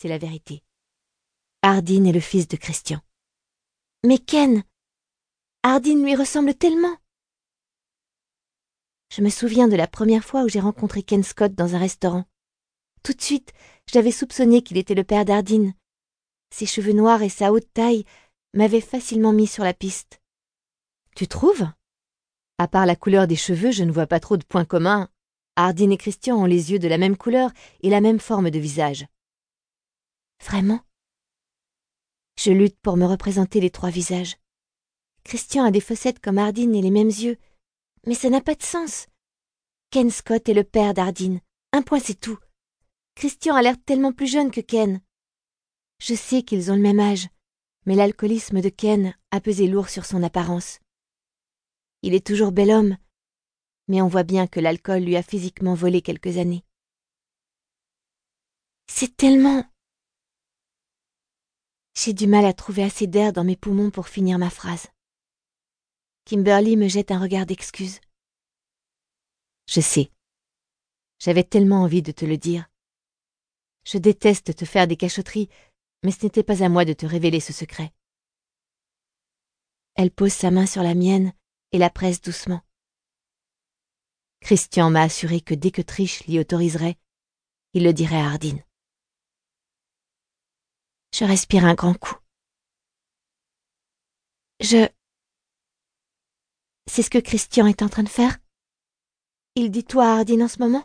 c'est la vérité. Hardin est le fils de Christian. Mais Ken Hardin lui ressemble tellement Je me souviens de la première fois où j'ai rencontré Ken Scott dans un restaurant. Tout de suite, j'avais soupçonné qu'il était le père d'Hardin. Ses cheveux noirs et sa haute taille m'avaient facilement mis sur la piste. Tu trouves? À part la couleur des cheveux, je ne vois pas trop de points communs. Hardin et Christian ont les yeux de la même couleur et la même forme de visage. Vraiment? Je lutte pour me représenter les trois visages. Christian a des fossettes comme Hardin et les mêmes yeux, mais ça n'a pas de sens. Ken Scott est le père d'Hardin. Un point, c'est tout. Christian a l'air tellement plus jeune que Ken. Je sais qu'ils ont le même âge, mais l'alcoolisme de Ken a pesé lourd sur son apparence. Il est toujours bel homme, mais on voit bien que l'alcool lui a physiquement volé quelques années. C'est tellement... J'ai du mal à trouver assez d'air dans mes poumons pour finir ma phrase. Kimberly me jette un regard d'excuse. Je sais. J'avais tellement envie de te le dire. Je déteste te faire des cachotteries, mais ce n'était pas à moi de te révéler ce secret. Elle pose sa main sur la mienne et la presse doucement. Christian m'a assuré que dès que Triche l'y autoriserait, il le dirait à Hardin. Je respire un grand coup. Je... C'est ce que Christian est en train de faire? Il dit toi à Hardin en ce moment?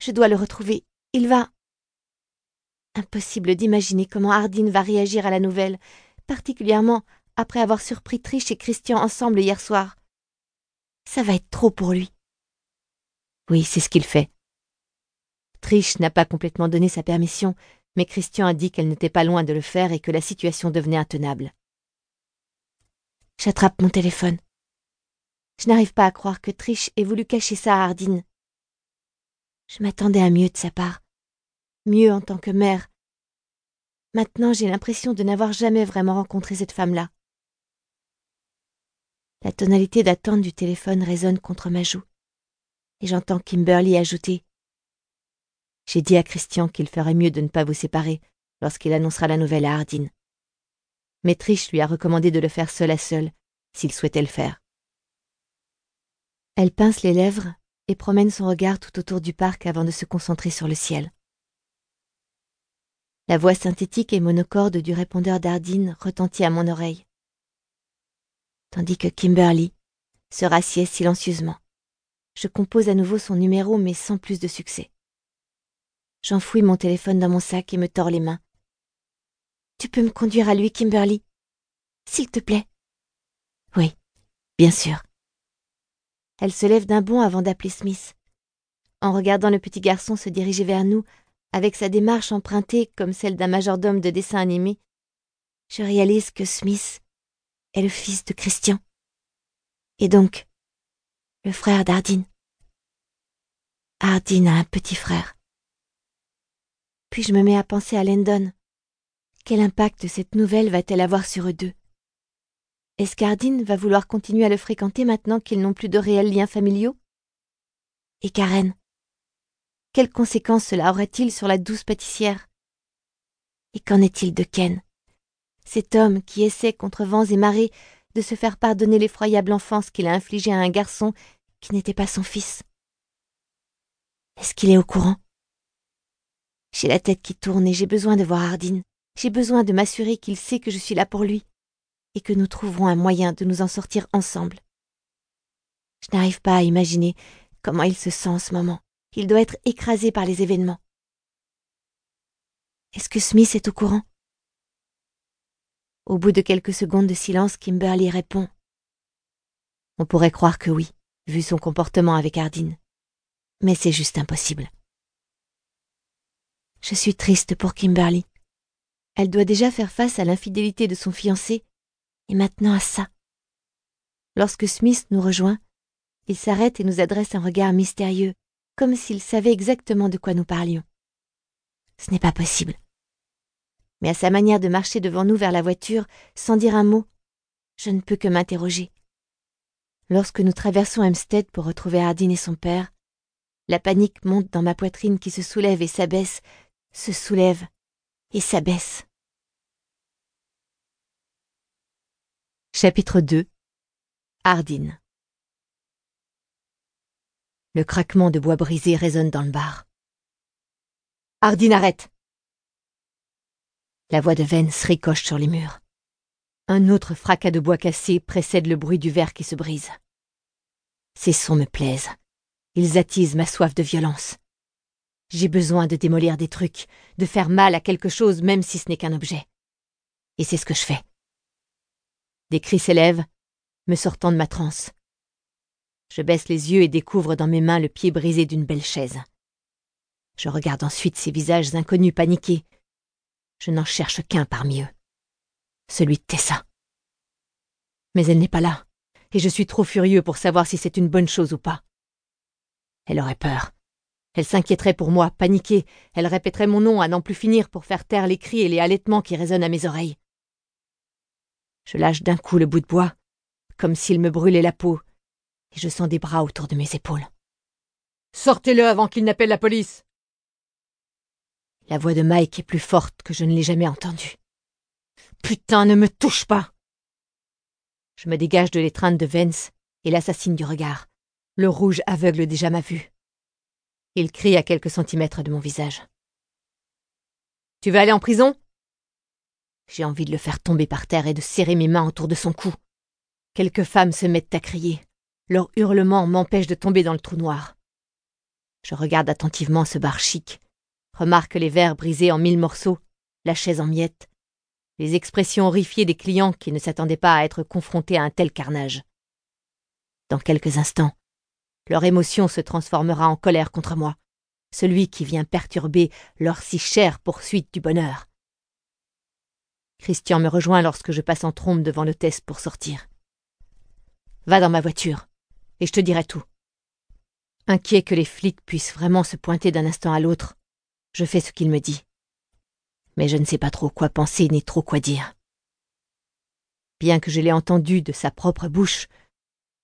Je dois le retrouver. Il va... Impossible d'imaginer comment Hardin va réagir à la nouvelle, particulièrement après avoir surpris Triche et Christian ensemble hier soir. Ça va être trop pour lui. Oui, c'est ce qu'il fait. Triche n'a pas complètement donné sa permission, mais Christian a dit qu'elle n'était pas loin de le faire et que la situation devenait intenable. J'attrape mon téléphone. Je n'arrive pas à croire que Triche ait voulu cacher ça à Hardin. Je m'attendais à mieux de sa part. Mieux en tant que mère. Maintenant, j'ai l'impression de n'avoir jamais vraiment rencontré cette femme-là. La tonalité d'attente du téléphone résonne contre ma joue, et j'entends Kimberly ajouter J'ai dit à Christian qu'il ferait mieux de ne pas vous séparer lorsqu'il annoncera la nouvelle à Hardin. Mais lui a recommandé de le faire seul à seul, s'il souhaitait le faire. Elle pince les lèvres et promène son regard tout autour du parc avant de se concentrer sur le ciel. La voix synthétique et monocorde du répondeur d'Ardine retentit à mon oreille tandis que Kimberly se rassied silencieusement. Je compose à nouveau son numéro, mais sans plus de succès. J'enfouis mon téléphone dans mon sac et me tords les mains. Tu peux me conduire à lui, Kimberly? S'il te plaît. Oui, bien sûr. Elle se lève d'un bond avant d'appeler Smith. En regardant le petit garçon se diriger vers nous, avec sa démarche empruntée comme celle d'un majordome de dessin animé, je réalise que Smith est le fils de Christian. Et donc, le frère d'Ardine. Ardine a un petit frère. Je me mets à penser à Landon. Quel impact cette nouvelle va-t-elle avoir sur eux deux? Est-ce qu'Ardine va vouloir continuer à le fréquenter maintenant qu'ils n'ont plus de réels liens familiaux? Et Karen? Quelles conséquences cela aurait-il sur la douce pâtissière? Et qu'en est-il de Ken? Cet homme qui essaie contre vents et marées de se faire pardonner l'effroyable enfance qu'il a infligée à un garçon qui n'était pas son fils? Est-ce qu'il est au courant? J'ai la tête qui tourne et j'ai besoin de voir Hardin. J'ai besoin de m'assurer qu'il sait que je suis là pour lui et que nous trouverons un moyen de nous en sortir ensemble. Je n'arrive pas à imaginer comment il se sent en ce moment. Il doit être écrasé par les événements. Est-ce que Smith est au courant? Au bout de quelques secondes de silence, Kimberly répond. On pourrait croire que oui, vu son comportement avec Hardin. Mais c'est juste impossible. Je suis triste pour Kimberly. Elle doit déjà faire face à l'infidélité de son fiancé, et maintenant à ça. Lorsque Smith nous rejoint, il s'arrête et nous adresse un regard mystérieux, comme s'il savait exactement de quoi nous parlions. Ce n'est pas possible mais à sa manière de marcher devant nous vers la voiture, sans dire un mot, je ne peux que m'interroger. Lorsque nous traversons Hempstead pour retrouver Hardin et son père, la panique monte dans ma poitrine qui se soulève et s'abaisse, se soulève et s'abaisse. Chapitre 2 Ardine Le craquement de bois brisé résonne dans le bar. Ardine, arrête La voix de Vence ricoche sur les murs. Un autre fracas de bois cassé précède le bruit du verre qui se brise. Ces sons me plaisent. Ils attisent ma soif de violence. J'ai besoin de démolir des trucs, de faire mal à quelque chose même si ce n'est qu'un objet. Et c'est ce que je fais. Des cris s'élèvent, me sortant de ma transe. Je baisse les yeux et découvre dans mes mains le pied brisé d'une belle chaise. Je regarde ensuite ces visages inconnus paniqués. Je n'en cherche qu'un parmi eux. Celui de Tessa. Mais elle n'est pas là, et je suis trop furieux pour savoir si c'est une bonne chose ou pas. Elle aurait peur. Elle s'inquiéterait pour moi, paniquée, elle répéterait mon nom à n'en plus finir pour faire taire les cris et les halètements qui résonnent à mes oreilles. Je lâche d'un coup le bout de bois, comme s'il me brûlait la peau, et je sens des bras autour de mes épaules. Sortez-le avant qu'il n'appelle la police. La voix de Mike est plus forte que je ne l'ai jamais entendue. Putain, ne me touche pas. Je me dégage de l'étreinte de Vence et l'assassine du regard. Le rouge aveugle déjà ma vue. Il crie à quelques centimètres de mon visage. Tu veux aller en prison? J'ai envie de le faire tomber par terre et de serrer mes mains autour de son cou. Quelques femmes se mettent à crier. Leur hurlement m'empêche de tomber dans le trou noir. Je regarde attentivement ce bar chic, remarque les verres brisés en mille morceaux, la chaise en miettes, les expressions horrifiées des clients qui ne s'attendaient pas à être confrontés à un tel carnage. Dans quelques instants, leur émotion se transformera en colère contre moi, celui qui vient perturber leur si chère poursuite du bonheur. Christian me rejoint lorsque je passe en trombe devant l'hôtesse pour sortir. Va dans ma voiture, et je te dirai tout. Inquiet que les flics puissent vraiment se pointer d'un instant à l'autre, je fais ce qu'il me dit. Mais je ne sais pas trop quoi penser ni trop quoi dire. Bien que je l'ai entendu de sa propre bouche,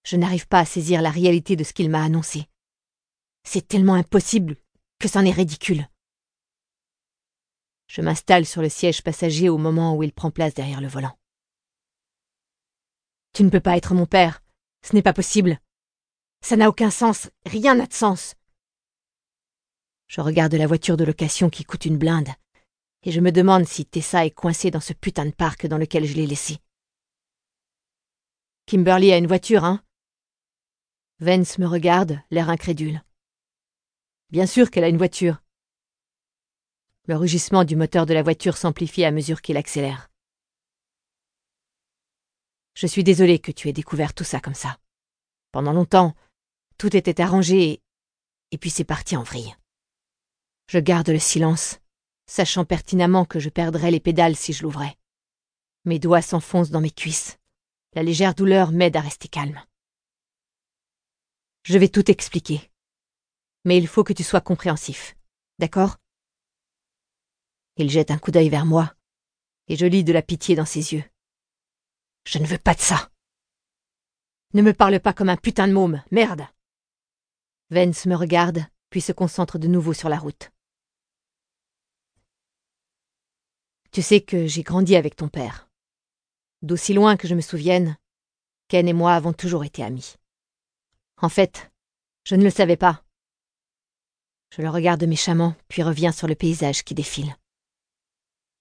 je n'arrive pas à saisir la réalité de ce qu'il m'a annoncé. C'est tellement impossible que c'en est ridicule. Je m'installe sur le siège passager au moment où il prend place derrière le volant. Tu ne peux pas être mon père. Ce n'est pas possible. Ça n'a aucun sens. Rien n'a de sens. Je regarde la voiture de location qui coûte une blinde, et je me demande si Tessa est coincée dans ce putain de parc dans lequel je l'ai laissée. Kimberly a une voiture, hein? Vance me regarde, l'air incrédule. Bien sûr qu'elle a une voiture. Le rugissement du moteur de la voiture s'amplifie à mesure qu'il accélère. Je suis désolé que tu aies découvert tout ça comme ça. Pendant longtemps, tout était arrangé et puis c'est parti en vrille. Je garde le silence, sachant pertinemment que je perdrais les pédales si je l'ouvrais. Mes doigts s'enfoncent dans mes cuisses. La légère douleur m'aide à rester calme. Je vais tout expliquer. Mais il faut que tu sois compréhensif. D'accord? Il jette un coup d'œil vers moi, et je lis de la pitié dans ses yeux. Je ne veux pas de ça. Ne me parle pas comme un putain de môme, merde. Vance me regarde, puis se concentre de nouveau sur la route. Tu sais que j'ai grandi avec ton père. D'aussi loin que je me souvienne, Ken et moi avons toujours été amis. En fait, je ne le savais pas. Je le regarde méchamment, puis reviens sur le paysage qui défile.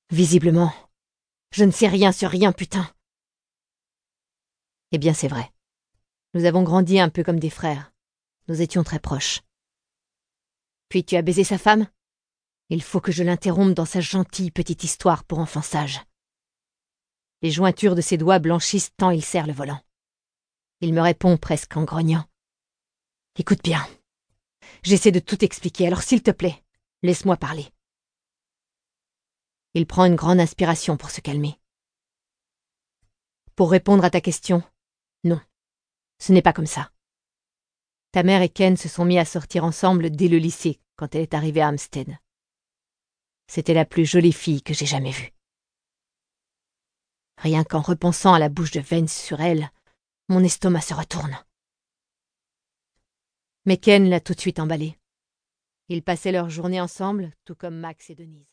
Visiblement, je ne sais rien sur rien, putain. Eh bien, c'est vrai. Nous avons grandi un peu comme des frères. Nous étions très proches. Puis tu as baisé sa femme? Il faut que je l'interrompe dans sa gentille petite histoire pour enfants sages. Les jointures de ses doigts blanchissent tant il serre le volant. Il me répond presque en grognant. Écoute bien. J'essaie de tout expliquer, alors s'il te plaît, laisse-moi parler. Il prend une grande inspiration pour se calmer. Pour répondre à ta question, non, ce n'est pas comme ça. Ta mère et Ken se sont mis à sortir ensemble dès le lycée, quand elle est arrivée à Hampstead. C'était la plus jolie fille que j'ai jamais vue. Rien qu'en repensant à la bouche de Vance sur elle, mon estomac se retourne mais Ken l'a tout de suite emballé. Ils passaient leur journée ensemble, tout comme Max et Denise.